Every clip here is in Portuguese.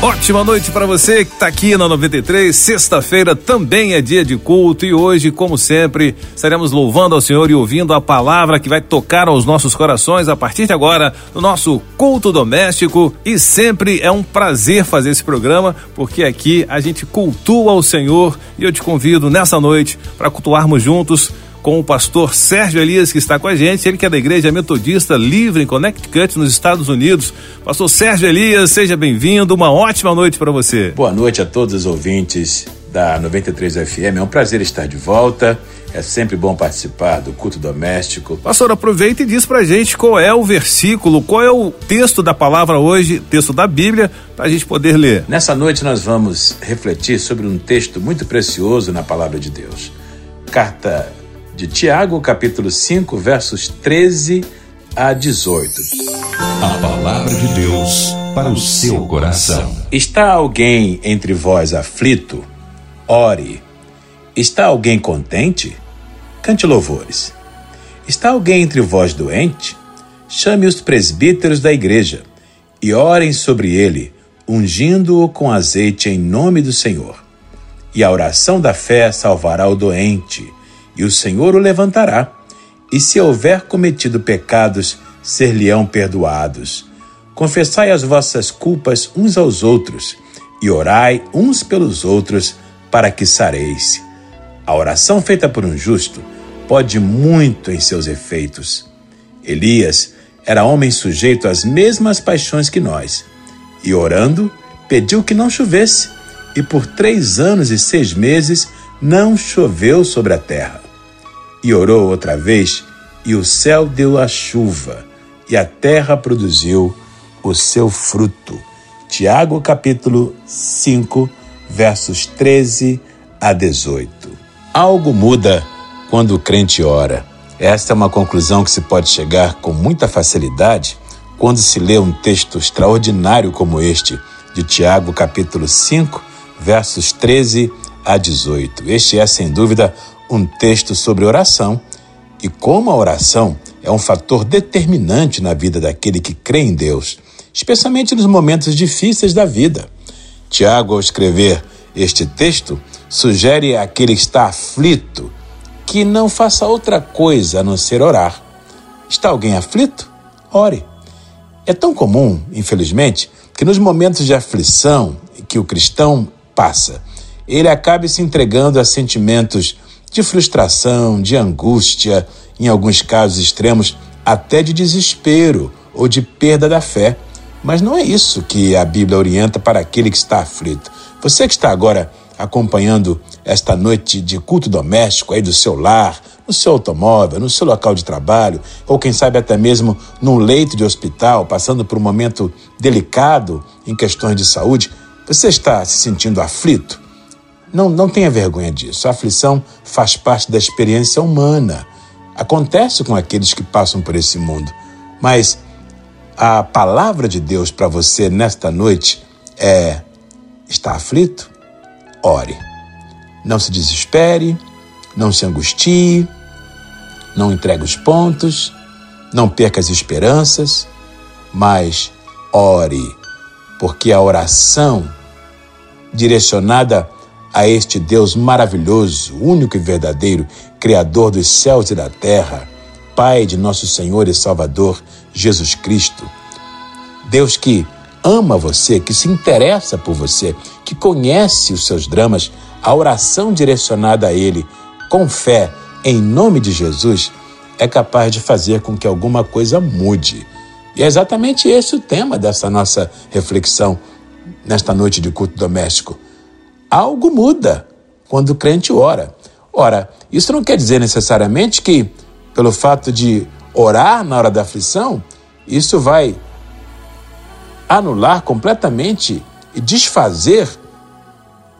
Ótima noite para você que está aqui na 93. Sexta-feira também é dia de culto e hoje, como sempre, estaremos louvando ao Senhor e ouvindo a palavra que vai tocar aos nossos corações a partir de agora no nosso culto doméstico. E sempre é um prazer fazer esse programa porque aqui a gente cultua o Senhor e eu te convido nessa noite para cultuarmos juntos com o pastor Sérgio Elias, que está com a gente, ele que é da Igreja Metodista Livre em Connecticut, nos Estados Unidos. Pastor Sérgio Elias, seja bem-vindo, uma ótima noite para você. Boa noite a todos os ouvintes da 93 FM, é um prazer estar de volta. É sempre bom participar do culto doméstico. Pastor, aproveita e diz pra gente qual é o versículo, qual é o texto da palavra hoje, texto da Bíblia, para a gente poder ler. Nessa noite nós vamos refletir sobre um texto muito precioso na palavra de Deus. Carta de Tiago, capítulo 5, versos 13 a 18. A palavra de Deus para o seu coração. Está alguém entre vós aflito? Ore. Está alguém contente? Cante louvores. Está alguém entre vós doente? Chame os presbíteros da igreja e orem sobre ele, ungindo-o com azeite em nome do Senhor. E a oração da fé salvará o doente e o Senhor o levantará. E se houver cometido pecados, ser-lhe-ão perdoados. Confessai as vossas culpas uns aos outros, e orai uns pelos outros, para que sareis. A oração feita por um justo pode muito em seus efeitos. Elias era homem sujeito às mesmas paixões que nós, e orando, pediu que não chovesse, e por três anos e seis meses não choveu sobre a terra. E orou outra vez, e o céu deu a chuva, e a terra produziu o seu fruto. Tiago capítulo 5, versos 13 a 18. Algo muda quando o crente ora. Esta é uma conclusão que se pode chegar com muita facilidade quando se lê um texto extraordinário como este, de Tiago capítulo 5, versos 13 a 18. Este é, sem dúvida, um texto sobre oração e como a oração é um fator determinante na vida daquele que crê em Deus, especialmente nos momentos difíceis da vida. Tiago, ao escrever este texto, sugere àquele que está aflito que não faça outra coisa a não ser orar. Está alguém aflito? Ore. É tão comum, infelizmente, que nos momentos de aflição que o cristão passa, ele acabe se entregando a sentimentos de frustração, de angústia, em alguns casos extremos, até de desespero ou de perda da fé. Mas não é isso que a Bíblia orienta para aquele que está aflito. Você que está agora acompanhando esta noite de culto doméstico aí do seu lar, no seu automóvel, no seu local de trabalho, ou quem sabe até mesmo num leito de hospital, passando por um momento delicado em questões de saúde, você está se sentindo aflito? Não, não tenha vergonha disso. A aflição faz parte da experiência humana. Acontece com aqueles que passam por esse mundo. Mas a palavra de Deus para você nesta noite é: está aflito? Ore. Não se desespere, não se angustie, não entregue os pontos, não perca as esperanças, mas ore, porque a oração direcionada a este Deus maravilhoso, único e verdadeiro, Criador dos céus e da terra, Pai de nosso Senhor e Salvador Jesus Cristo. Deus que ama você, que se interessa por você, que conhece os seus dramas, a oração direcionada a Ele com fé, em nome de Jesus, é capaz de fazer com que alguma coisa mude. E é exatamente esse o tema dessa nossa reflexão nesta noite de culto doméstico algo muda quando o crente ora. Ora, isso não quer dizer necessariamente que, pelo fato de orar na hora da aflição, isso vai anular completamente e desfazer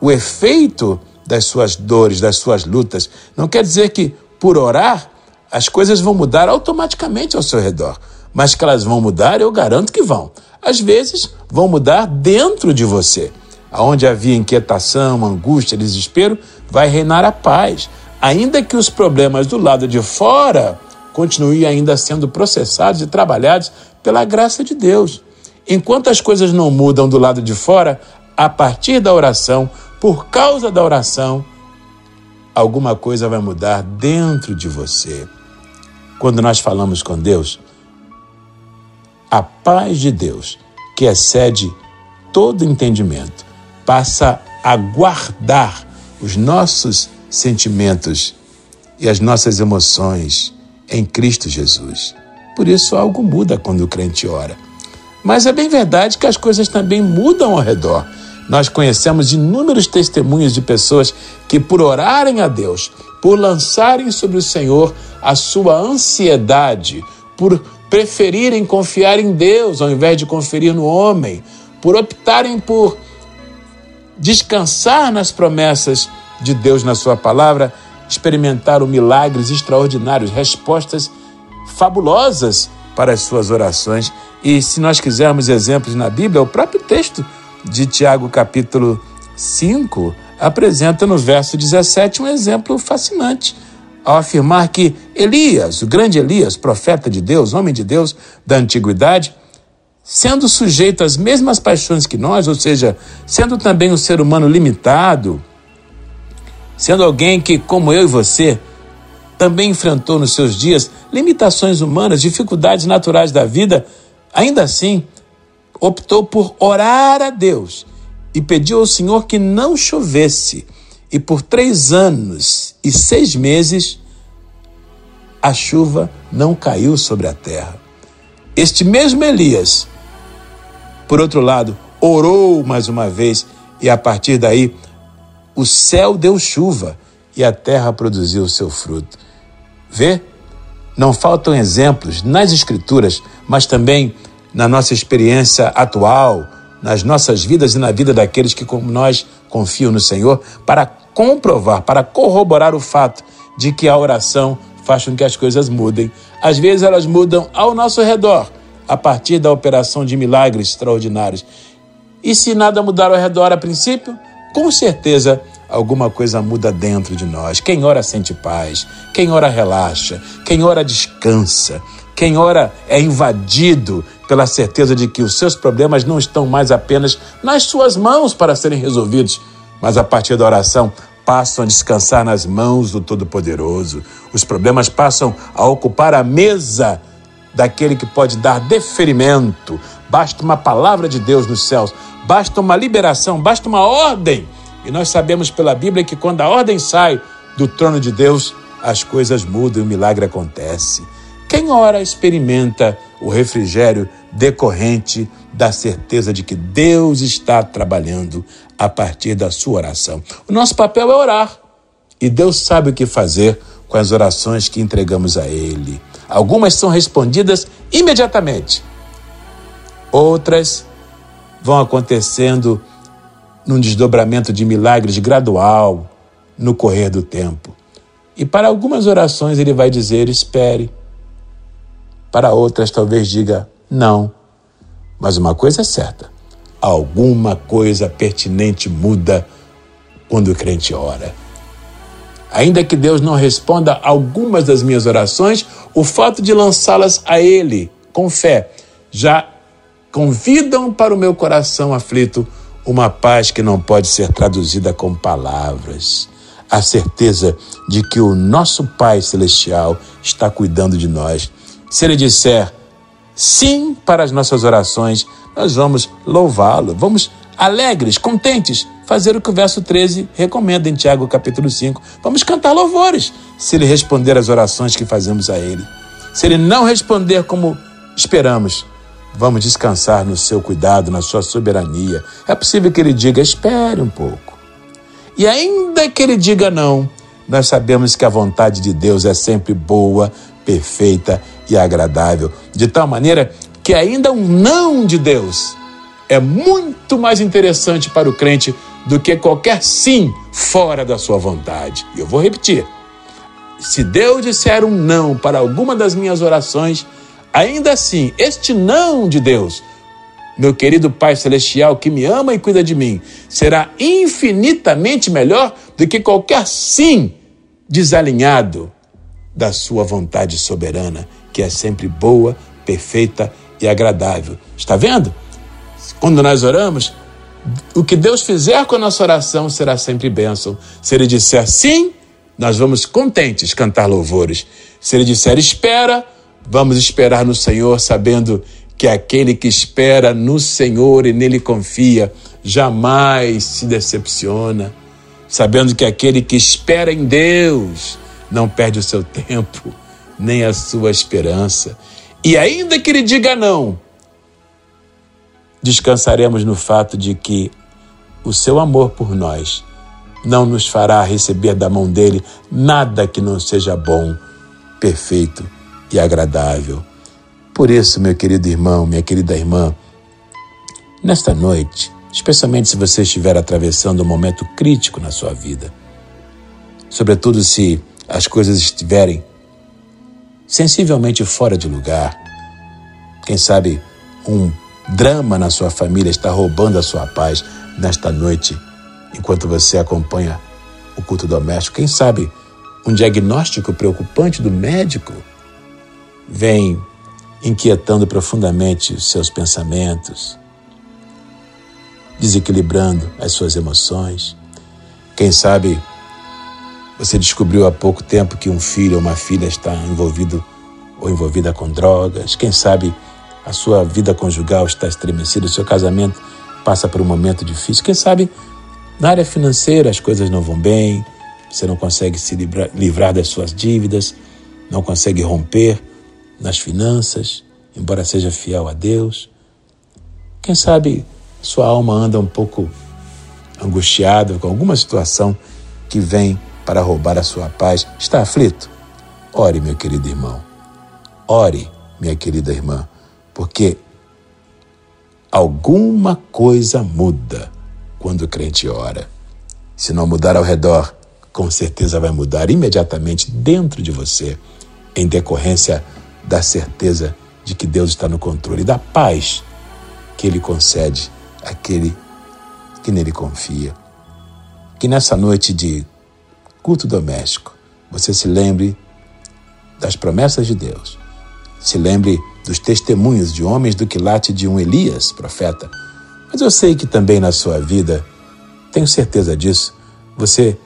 o efeito das suas dores, das suas lutas. Não quer dizer que, por orar, as coisas vão mudar automaticamente ao seu redor. Mas que elas vão mudar, eu garanto que vão. Às vezes, vão mudar dentro de você. Aonde havia inquietação, angústia, desespero, vai reinar a paz. Ainda que os problemas do lado de fora continuem ainda sendo processados e trabalhados pela graça de Deus. Enquanto as coisas não mudam do lado de fora, a partir da oração, por causa da oração, alguma coisa vai mudar dentro de você. Quando nós falamos com Deus, a paz de Deus, que excede todo entendimento, passa a guardar os nossos sentimentos e as nossas emoções em Cristo Jesus. Por isso algo muda quando o crente ora. Mas é bem verdade que as coisas também mudam ao redor. Nós conhecemos inúmeros testemunhos de pessoas que, por orarem a Deus, por lançarem sobre o Senhor a sua ansiedade, por preferirem confiar em Deus ao invés de conferir no homem, por optarem por descansar nas promessas de Deus na Sua palavra, experimentaram milagres extraordinários, respostas fabulosas para as suas orações. E se nós quisermos exemplos na Bíblia, o próprio texto de Tiago, capítulo 5, apresenta no verso 17 um exemplo fascinante ao afirmar que Elias, o grande Elias, profeta de Deus, homem de Deus da antiguidade, sendo sujeito às mesmas paixões que nós, ou seja, sendo também um ser humano limitado, sendo alguém que, como eu e você, também enfrentou nos seus dias limitações humanas, dificuldades naturais da vida, ainda assim optou por orar a Deus e pediu ao Senhor que não chovesse. E por três anos e seis meses, a chuva não caiu sobre a terra. Este mesmo Elias, por outro lado, orou mais uma vez e a partir daí o céu deu chuva e a terra produziu o seu fruto. Vê? Não faltam exemplos nas Escrituras, mas também na nossa experiência atual, nas nossas vidas e na vida daqueles que, como nós, confiam no Senhor, para comprovar, para corroborar o fato de que a oração faz com que as coisas mudem. Às vezes elas mudam ao nosso redor, a partir da operação de milagres extraordinários. E se nada mudar ao redor a princípio, com certeza alguma coisa muda dentro de nós. Quem ora sente paz, quem ora relaxa, quem ora descansa, quem ora é invadido pela certeza de que os seus problemas não estão mais apenas nas suas mãos para serem resolvidos, mas a partir da oração passam a descansar nas mãos do Todo-Poderoso. Os problemas passam a ocupar a mesa daquele que pode dar deferimento. Basta uma palavra de Deus nos céus, basta uma liberação, basta uma ordem. E nós sabemos pela Bíblia que quando a ordem sai do trono de Deus, as coisas mudam e o milagre acontece. Quem ora experimenta o refrigério decorrente da certeza de que Deus está trabalhando a partir da sua oração. O nosso papel é orar e Deus sabe o que fazer com as orações que entregamos a Ele. Algumas são respondidas imediatamente, outras vão acontecendo num desdobramento de milagres gradual no correr do tempo. E para algumas orações ele vai dizer: espere. Para outras, talvez diga: não. Mas uma coisa é certa: alguma coisa pertinente muda quando o crente ora. Ainda que Deus não responda algumas das minhas orações, o fato de lançá-las a Ele com fé já convidam para o meu coração aflito uma paz que não pode ser traduzida com palavras. A certeza de que o nosso Pai Celestial está cuidando de nós. Se Ele disser sim para as nossas orações, nós vamos louvá-lo, vamos alegres, contentes, fazer o que o verso 13 recomenda em Tiago capítulo 5. Vamos cantar louvores, se ele responder às orações que fazemos a ele. Se ele não responder como esperamos, vamos descansar no seu cuidado, na sua soberania. É possível que ele diga: espere um pouco. E ainda que ele diga não, nós sabemos que a vontade de Deus é sempre boa, perfeita e agradável, de tal maneira que ainda um não de Deus é muito mais interessante para o crente do que qualquer sim fora da sua vontade. E eu vou repetir. Se Deus disser um não para alguma das minhas orações, ainda assim, este não de Deus meu querido Pai Celestial que me ama e cuida de mim, será infinitamente melhor do que qualquer sim desalinhado da Sua vontade soberana, que é sempre boa, perfeita e agradável. Está vendo? Quando nós oramos, o que Deus fizer com a nossa oração será sempre bênção. Se Ele disser sim, nós vamos contentes cantar louvores. Se Ele disser espera, vamos esperar no Senhor, sabendo que aquele que espera no Senhor e nele confia jamais se decepciona, sabendo que aquele que espera em Deus não perde o seu tempo, nem a sua esperança. E ainda que ele diga não, descansaremos no fato de que o seu amor por nós não nos fará receber da mão dele nada que não seja bom, perfeito e agradável. Por isso, meu querido irmão, minha querida irmã, nesta noite, especialmente se você estiver atravessando um momento crítico na sua vida, sobretudo se as coisas estiverem sensivelmente fora de lugar, quem sabe um drama na sua família está roubando a sua paz nesta noite, enquanto você acompanha o culto doméstico, quem sabe um diagnóstico preocupante do médico vem inquietando profundamente os seus pensamentos, desequilibrando as suas emoções. Quem sabe você descobriu há pouco tempo que um filho ou uma filha está envolvido ou envolvida com drogas. Quem sabe a sua vida conjugal está estremecida, o seu casamento passa por um momento difícil. Quem sabe na área financeira as coisas não vão bem, você não consegue se livrar, livrar das suas dívidas, não consegue romper nas finanças, embora seja fiel a Deus. Quem sabe sua alma anda um pouco angustiada com alguma situação que vem para roubar a sua paz. Está aflito? Ore, meu querido irmão. Ore, minha querida irmã, porque alguma coisa muda quando o crente ora. Se não mudar ao redor, com certeza vai mudar imediatamente dentro de você, em decorrência da certeza de que Deus está no controle, da paz que Ele concede àquele que nele confia. Que nessa noite de culto doméstico você se lembre das promessas de Deus, se lembre dos testemunhos de homens do quilate de um Elias, profeta. Mas eu sei que também na sua vida, tenho certeza disso, você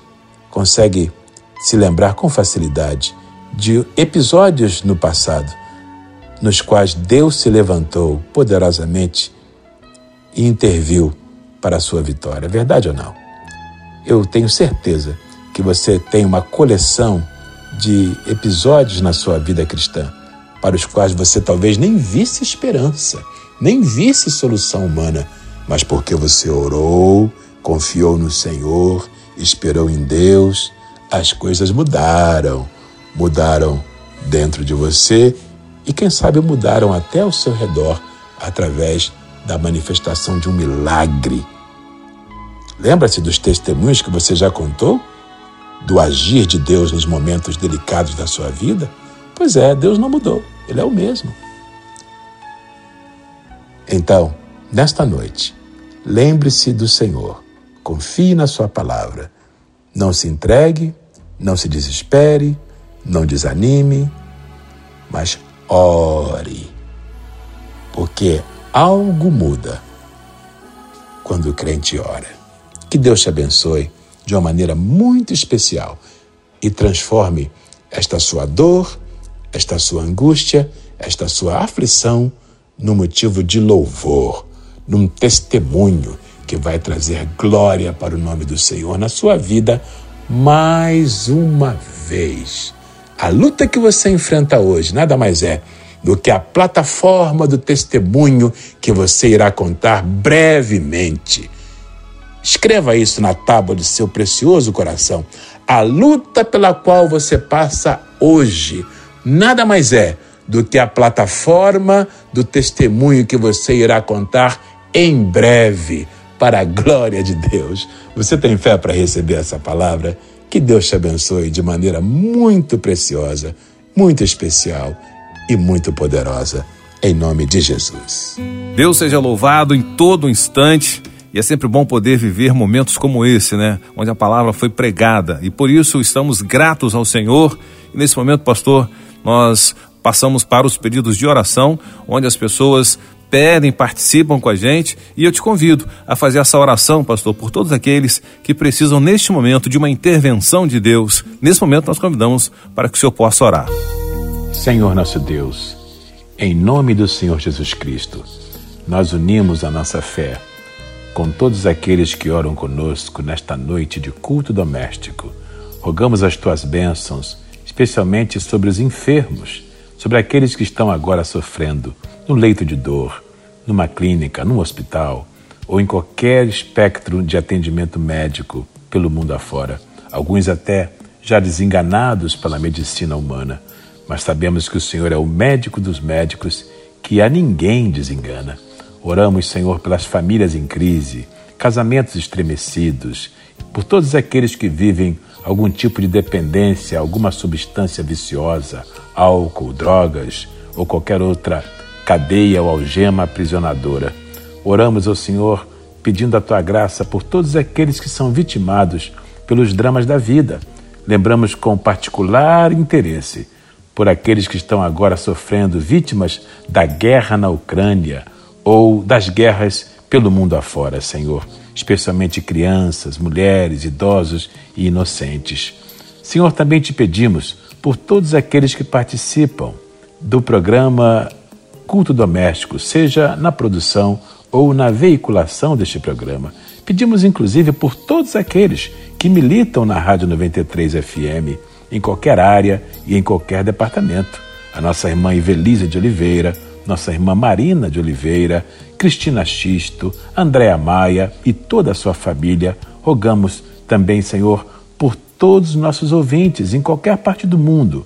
consegue se lembrar com facilidade de episódios no passado nos quais Deus se levantou poderosamente e interviu para a sua vitória. Verdade ou não? Eu tenho certeza que você tem uma coleção de episódios na sua vida cristã para os quais você talvez nem visse esperança, nem visse solução humana, mas porque você orou, confiou no Senhor, esperou em Deus, as coisas mudaram. Mudaram dentro de você e, quem sabe, mudaram até ao seu redor através da manifestação de um milagre. Lembra-se dos testemunhos que você já contou? Do agir de Deus nos momentos delicados da sua vida? Pois é, Deus não mudou, Ele é o mesmo. Então, nesta noite, lembre-se do Senhor, confie na Sua palavra, não se entregue, não se desespere, não desanime, mas ore, porque algo muda quando o crente ora. Que Deus te abençoe de uma maneira muito especial e transforme esta sua dor, esta sua angústia, esta sua aflição num motivo de louvor, num testemunho que vai trazer glória para o nome do Senhor na sua vida mais uma vez. A luta que você enfrenta hoje nada mais é do que a plataforma do testemunho que você irá contar brevemente. Escreva isso na tábua de seu precioso coração. A luta pela qual você passa hoje nada mais é do que a plataforma do testemunho que você irá contar em breve, para a glória de Deus. Você tem fé para receber essa palavra? Que Deus te abençoe de maneira muito preciosa, muito especial e muito poderosa. em nome de Jesus. Deus seja louvado em todo instante. E é sempre bom poder viver momentos como esse, né? Onde a palavra foi pregada. E por isso estamos gratos ao Senhor. E nesse momento, pastor, nós passamos para os pedidos de oração, onde as pessoas pedem, participam com a gente. E eu te convido a fazer essa oração, pastor, por todos aqueles que precisam neste momento de uma intervenção de Deus. Nesse momento, nós convidamos para que o senhor possa orar. Senhor nosso Deus, em nome do Senhor Jesus Cristo, nós unimos a nossa fé com todos aqueles que oram conosco nesta noite de culto doméstico. Rogamos as tuas bênçãos, especialmente sobre os enfermos, sobre aqueles que estão agora sofrendo no leito de dor, numa clínica, num hospital ou em qualquer espectro de atendimento médico pelo mundo afora. Alguns até já desenganados pela medicina humana, mas sabemos que o Senhor é o médico dos médicos que a ninguém desengana. Oramos, Senhor, pelas famílias em crise, casamentos estremecidos, por todos aqueles que vivem algum tipo de dependência, alguma substância viciosa, álcool, drogas ou qualquer outra cadeia ou algema aprisionadora. Oramos ao Senhor pedindo a tua graça por todos aqueles que são vitimados pelos dramas da vida. Lembramos com particular interesse por aqueles que estão agora sofrendo vítimas da guerra na Ucrânia, ou das guerras pelo mundo afora, Senhor, especialmente crianças, mulheres, idosos e inocentes. Senhor, também te pedimos por todos aqueles que participam do programa Culto Doméstico, seja na produção ou na veiculação deste programa. Pedimos inclusive por todos aqueles que militam na Rádio 93 FM, em qualquer área e em qualquer departamento. A nossa irmã Ivelisa de Oliveira, nossa irmã Marina de Oliveira, Cristina Xisto, Andréa Maia e toda a sua família. Rogamos também, Senhor, por todos os nossos ouvintes em qualquer parte do mundo,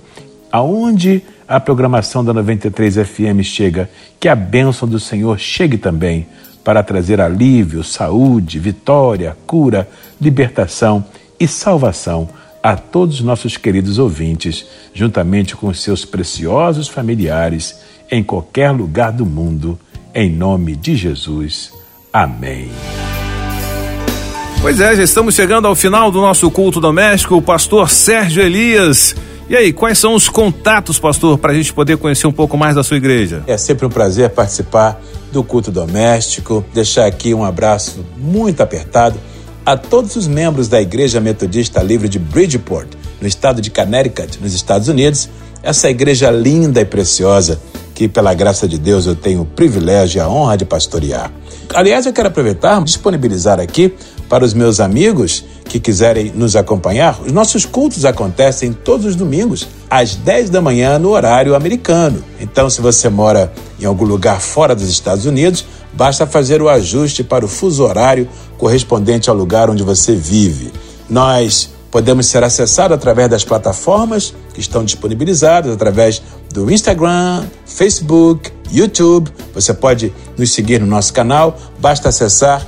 aonde a programação da 93 FM chega, que a bênção do Senhor chegue também para trazer alívio, saúde, vitória, cura, libertação e salvação a todos os nossos queridos ouvintes, juntamente com os seus preciosos familiares em qualquer lugar do mundo, em nome de Jesus. Amém. Pois é, já estamos chegando ao final do nosso culto doméstico. O pastor Sérgio Elias. E aí, quais são os contatos, pastor, para a gente poder conhecer um pouco mais da sua igreja? É sempre um prazer participar do culto doméstico. Deixar aqui um abraço muito apertado a todos os membros da Igreja Metodista Livre de Bridgeport, no estado de Connecticut, nos Estados Unidos. Essa igreja linda e preciosa que, pela graça de Deus, eu tenho o privilégio e a honra de pastorear. Aliás, eu quero aproveitar disponibilizar aqui para os meus amigos que quiserem nos acompanhar. Os nossos cultos acontecem todos os domingos, às 10 da manhã, no horário americano. Então, se você mora em algum lugar fora dos Estados Unidos, basta fazer o ajuste para o fuso horário correspondente ao lugar onde você vive. Nós podemos ser acessados através das plataformas que estão disponibilizadas, através do Instagram, Facebook, YouTube. Você pode nos seguir no nosso canal, basta acessar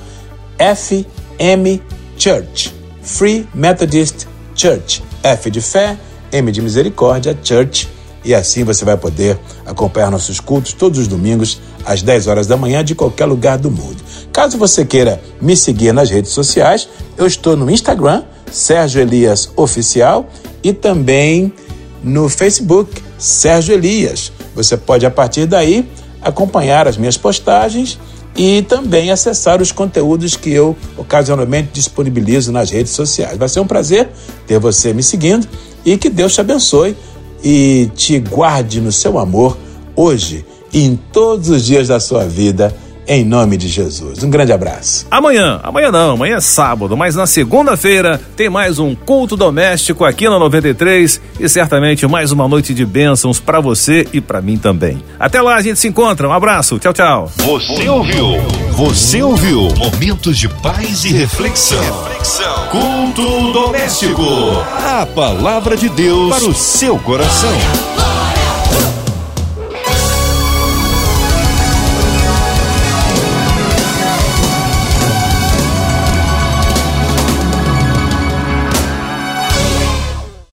FM Church, Free Methodist Church. F de fé, M de misericórdia, Church. E assim você vai poder acompanhar nossos cultos todos os domingos às 10 horas da manhã de qualquer lugar do mundo. Caso você queira me seguir nas redes sociais, eu estou no Instagram, Sérgio Elias Oficial, e também no Facebook, Sérgio Elias. Você pode, a partir daí, acompanhar as minhas postagens e também acessar os conteúdos que eu ocasionalmente disponibilizo nas redes sociais. Vai ser um prazer ter você me seguindo e que Deus te abençoe e te guarde no seu amor hoje e em todos os dias da sua vida em nome de Jesus. Um grande abraço. Amanhã, amanhã não, amanhã é sábado, mas na segunda-feira tem mais um culto doméstico aqui na 93 e certamente mais uma noite de bênçãos para você e para mim também. Até lá, a gente se encontra. Um abraço. Tchau, tchau. Você ouviu? Você ouviu? Momentos de paz e reflexão. reflexão. Culto doméstico. A palavra de Deus para o seu coração.